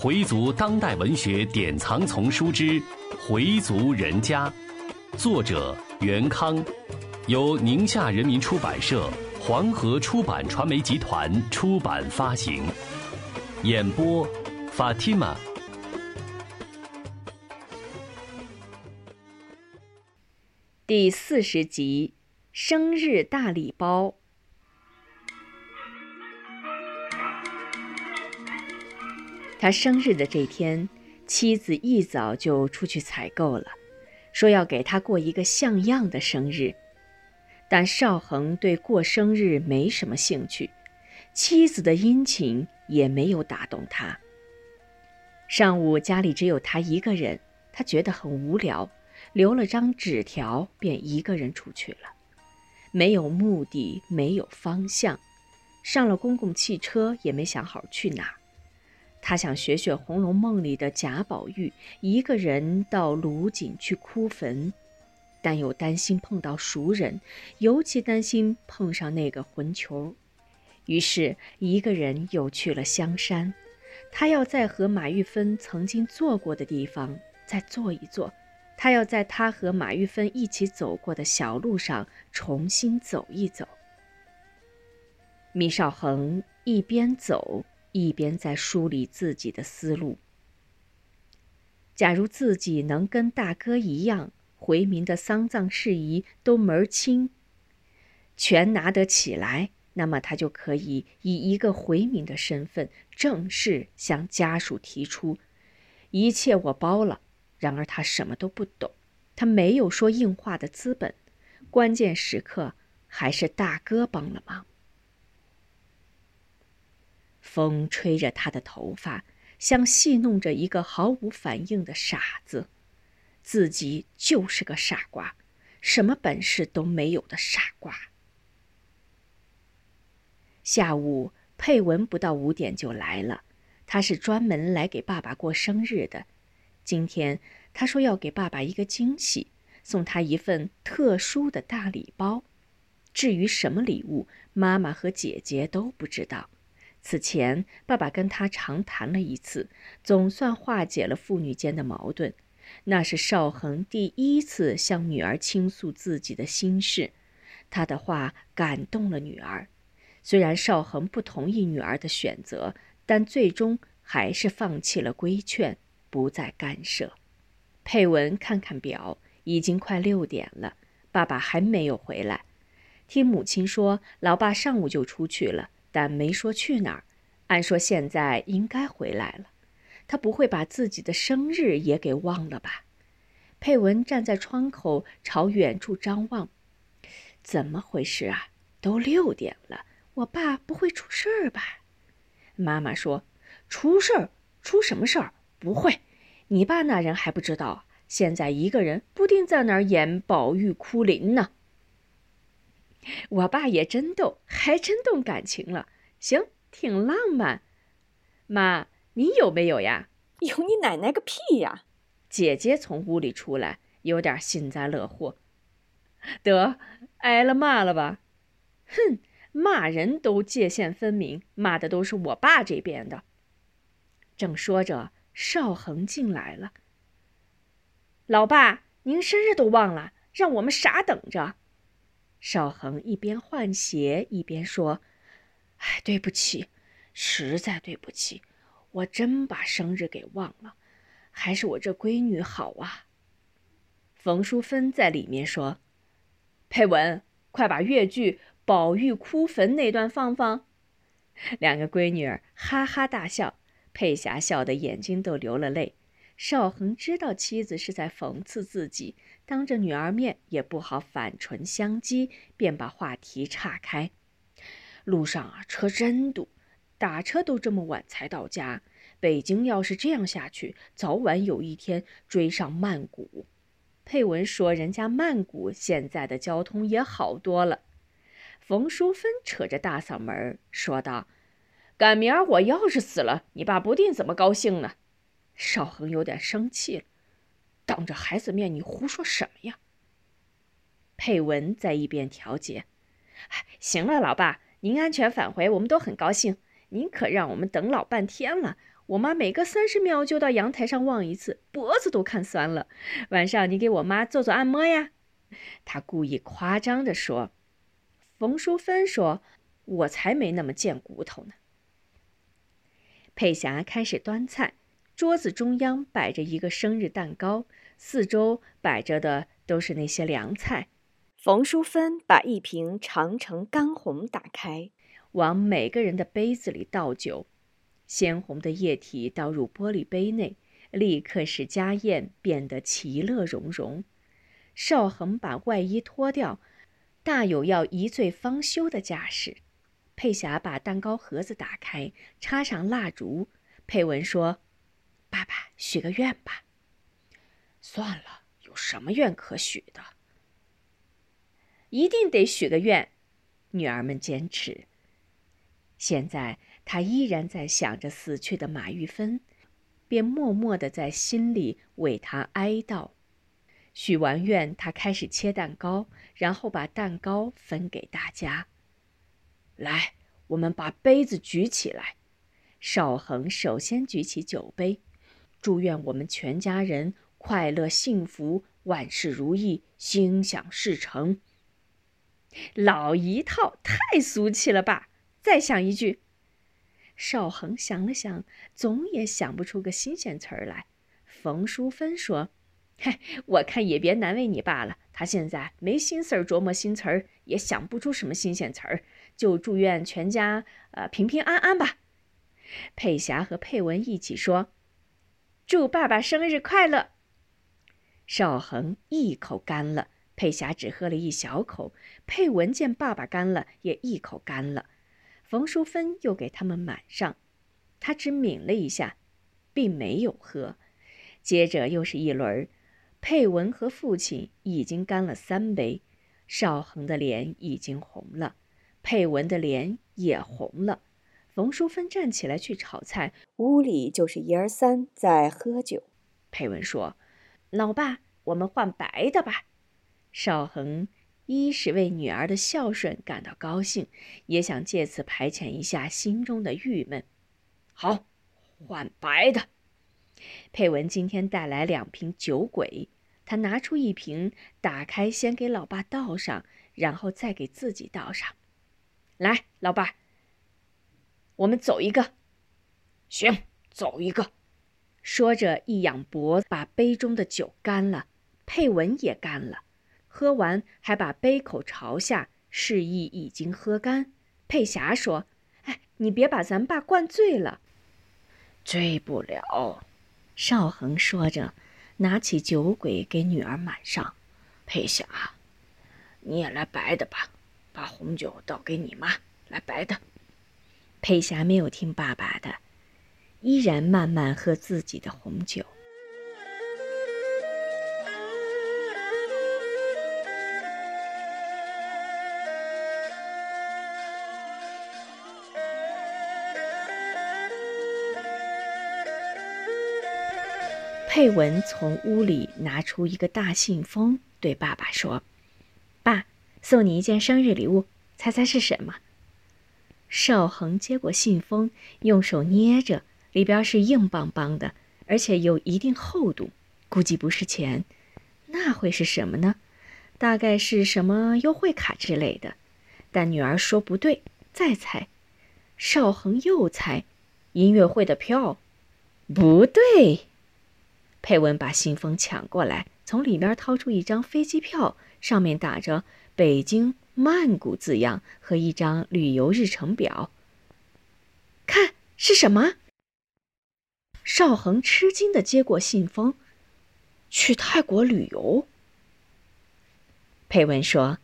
回族当代文学典藏丛书之《回族人家》，作者袁康，由宁夏人民出版社、黄河出版传媒集团出版发行。演播：Fatima。第四十集，生日大礼包。他生日的这天，妻子一早就出去采购了，说要给他过一个像样的生日。但邵恒对过生日没什么兴趣，妻子的殷勤也没有打动他。上午家里只有他一个人，他觉得很无聊，留了张纸条，便一个人出去了。没有目的，没有方向，上了公共汽车也没想好去哪。他想学学《红楼梦》里的贾宝玉，一个人到卢锦去哭坟，但又担心碰到熟人，尤其担心碰上那个混球，于是一个人又去了香山。他要在和马玉芬曾经坐过的地方再坐一坐，他要在他和马玉芬一起走过的小路上重新走一走。米少恒一边走。一边在梳理自己的思路。假如自己能跟大哥一样，回民的丧葬事宜都门儿清，全拿得起来，那么他就可以以一个回民的身份，正式向家属提出，一切我包了。然而他什么都不懂，他没有说硬话的资本，关键时刻还是大哥帮了忙。风吹着他的头发，像戏弄着一个毫无反应的傻子。自己就是个傻瓜，什么本事都没有的傻瓜。下午，佩文不到五点就来了，他是专门来给爸爸过生日的。今天他说要给爸爸一个惊喜，送他一份特殊的大礼包。至于什么礼物，妈妈和姐姐都不知道。此前，爸爸跟他长谈了一次，总算化解了父女间的矛盾。那是邵恒第一次向女儿倾诉自己的心事，他的话感动了女儿。虽然邵恒不同意女儿的选择，但最终还是放弃了规劝，不再干涉。佩文看看表，已经快六点了，爸爸还没有回来。听母亲说，老爸上午就出去了。但没说去哪儿，按说现在应该回来了。他不会把自己的生日也给忘了吧？佩文站在窗口朝远处张望，怎么回事啊？都六点了，我爸不会出事儿吧？妈妈说：“出事儿？出什么事儿？不会，你爸那人还不知道，现在一个人不定在哪儿演宝玉哭灵呢。”我爸也真逗，还真动感情了。行，挺浪漫。妈，你有没有呀？有你奶奶个屁呀！姐姐从屋里出来，有点幸灾乐祸。得，挨了骂了吧？哼，骂人都界限分明，骂的都是我爸这边的。正说着，邵恒进来了。老爸，您生日都忘了，让我们傻等着。邵恒一边换鞋一边说：“哎，对不起，实在对不起，我真把生日给忘了。还是我这闺女好啊。”冯淑芬在里面说：“佩文，快把越剧《宝玉哭坟》那段放放。”两个闺女儿哈哈大笑，佩霞笑得眼睛都流了泪。邵恒知道妻子是在讽刺自己，当着女儿面也不好反唇相讥，便把话题岔开。路上啊，车真堵，打车都这么晚才到家。北京要是这样下去，早晚有一天追上曼谷。佩文说：“人家曼谷现在的交通也好多了。”冯淑芬扯着大嗓门说道：“赶明儿我要是死了，你爸不定怎么高兴呢。”邵恒有点生气了，当着孩子面，你胡说什么呀？佩文在一边调解：“哎，行了，老爸，您安全返回，我们都很高兴。您可让我们等老半天了。我妈每隔三十秒就到阳台上望一次，脖子都看酸了。晚上你给我妈做做按摩呀。”他故意夸张地说。冯淑芬说：“我才没那么贱骨头呢。”佩霞开始端菜，桌子中央摆着一个生日蛋糕，四周摆着的都是那些凉菜。冯淑芬把一瓶长城干红打开，往每个人的杯子里倒酒，鲜红的液体倒入玻璃杯内，立刻使家宴变得其乐融融。邵恒把外衣脱掉，大有要一醉方休的架势。佩霞把蛋糕盒子打开，插上蜡烛。佩文说：“爸爸，许个愿吧。”算了，有什么愿可许的？一定得许个愿，女儿们坚持。现在她依然在想着死去的马玉芬，便默默的在心里为她哀悼。许完愿，她开始切蛋糕，然后把蛋糕分给大家。来，我们把杯子举起来。邵恒首先举起酒杯，祝愿我们全家人快乐幸福，万事如意，心想事成。老一套，太俗气了吧！再想一句。邵恒想了想，总也想不出个新鲜词儿来。冯淑芬说：“嗨，我看也别难为你爸了，他现在没心思琢磨新词儿，也想不出什么新鲜词儿，就祝愿全家呃平平安安吧。”佩霞和佩文一起说：“祝爸爸生日快乐。”邵恒一口干了。佩霞只喝了一小口，佩文见爸爸干了，也一口干了。冯淑芬又给他们满上，他只抿了一下，并没有喝。接着又是一轮，佩文和父亲已经干了三杯。邵恒的脸已经红了，佩文的脸也红了。冯淑芬站起来去炒菜，屋里就是爷儿三在喝酒。佩文说：“老爸，我们换白的吧。”邵恒一是为女儿的孝顺感到高兴，也想借此排遣一下心中的郁闷。好，换白的。佩文今天带来两瓶酒鬼，他拿出一瓶，打开，先给老爸倒上，然后再给自己倒上。来，老爸，我们走一个。行，走一个。说着，一仰脖，把杯中的酒干了。佩文也干了。喝完，还把杯口朝下，示意已经喝干。佩霞说：“哎，你别把咱爸灌醉了。”“醉不了。”邵恒说着，拿起酒鬼给女儿满上。佩霞，你也来白的吧，把红酒倒给你妈。来白的。佩霞没有听爸爸的，依然慢慢喝自己的红酒。佩文从屋里拿出一个大信封，对爸爸说：“爸，送你一件生日礼物，猜猜是什么？”邵恒接过信封，用手捏着，里边是硬邦邦的，而且有一定厚度，估计不是钱，那会是什么呢？大概是什么优惠卡之类的。但女儿说不对，再猜。邵恒又猜，音乐会的票，不对。佩文把信封抢过来，从里面掏出一张飞机票，上面打着“北京曼谷”字样和一张旅游日程表。看是什么？邵恒吃惊的接过信封，去泰国旅游。佩文说：“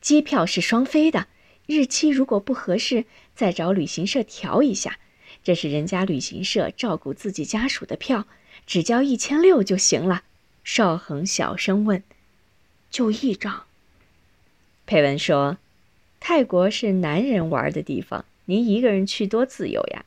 机票是双飞的，日期如果不合适，再找旅行社调一下。这是人家旅行社照顾自己家属的票。”只交一千六就行了。邵恒小声问：“就一张？”佩文说：“泰国是男人玩的地方，您一个人去多自由呀。”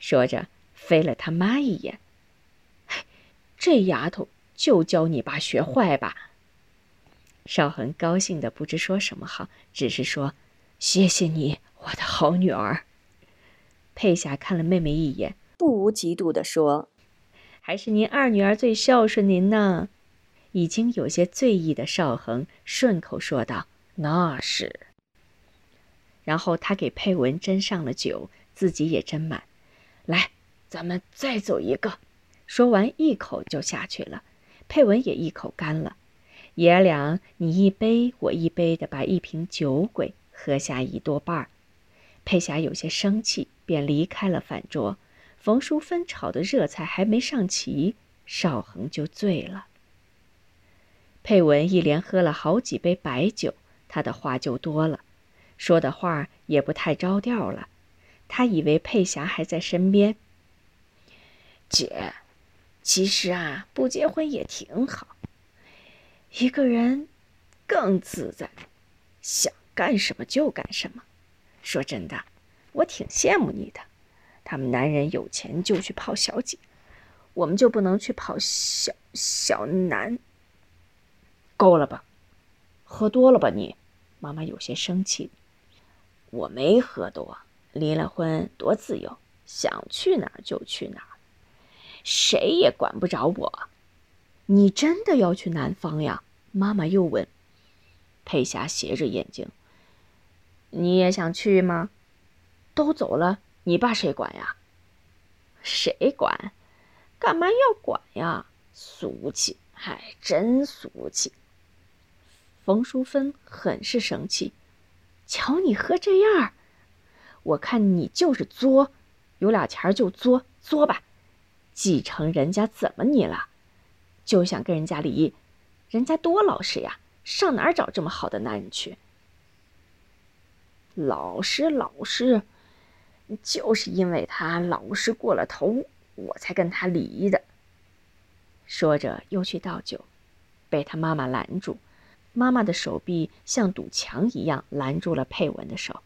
说着飞了他妈一眼。这丫头就教你爸学坏吧。邵恒高兴的不知说什么好，只是说：“谢谢你，我的好女儿。”佩霞看了妹妹一眼，不无嫉妒的说：“还是您二女儿最孝顺您呢。”已经有些醉意的邵恒顺口说道：“那是。”然后他给佩文斟上了酒，自己也斟满。来，咱们再走一个。说完，一口就下去了。佩文也一口干了。爷俩你一杯我一杯的把一瓶酒鬼喝下一多半儿。佩霞有些生气，便离开了饭桌。冯淑芬炒的热菜还没上齐，邵恒就醉了。佩文一连喝了好几杯白酒，他的话就多了，说的话也不太着调了。他以为佩霞还在身边。姐，其实啊，不结婚也挺好，一个人更自在，想干什么就干什么。说真的，我挺羡慕你的。他们男人有钱就去泡小姐，我们就不能去泡小小男？够了吧，喝多了吧你？妈妈有些生气。我没喝多，离了婚多自由，想去哪儿就去哪儿，谁也管不着我。你真的要去南方呀？妈妈又问。佩霞斜着眼睛。你也想去吗？都走了，你爸谁管呀？谁管？干嘛要管呀？俗气，还真俗气。冯淑芬很是生气，瞧你喝这样，我看你就是作，有俩钱就作作吧，继承人家怎么你了？就想跟人家离，人家多老实呀，上哪儿找这么好的男人去？老实老实，就是因为他老实过了头，我才跟他离的。说着又去倒酒，被他妈妈拦住。妈妈的手臂像堵墙一样拦住了佩文的手。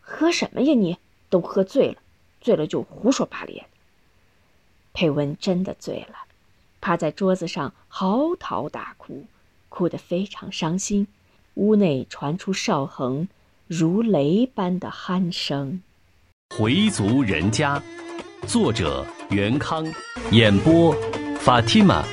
喝什么呀？你都喝醉了，醉了就胡说八咧。佩文真的醉了，趴在桌子上嚎啕大哭，哭得非常伤心。屋内传出邵恒如雷般的鼾声。回族人家，作者袁康，演播法蒂玛。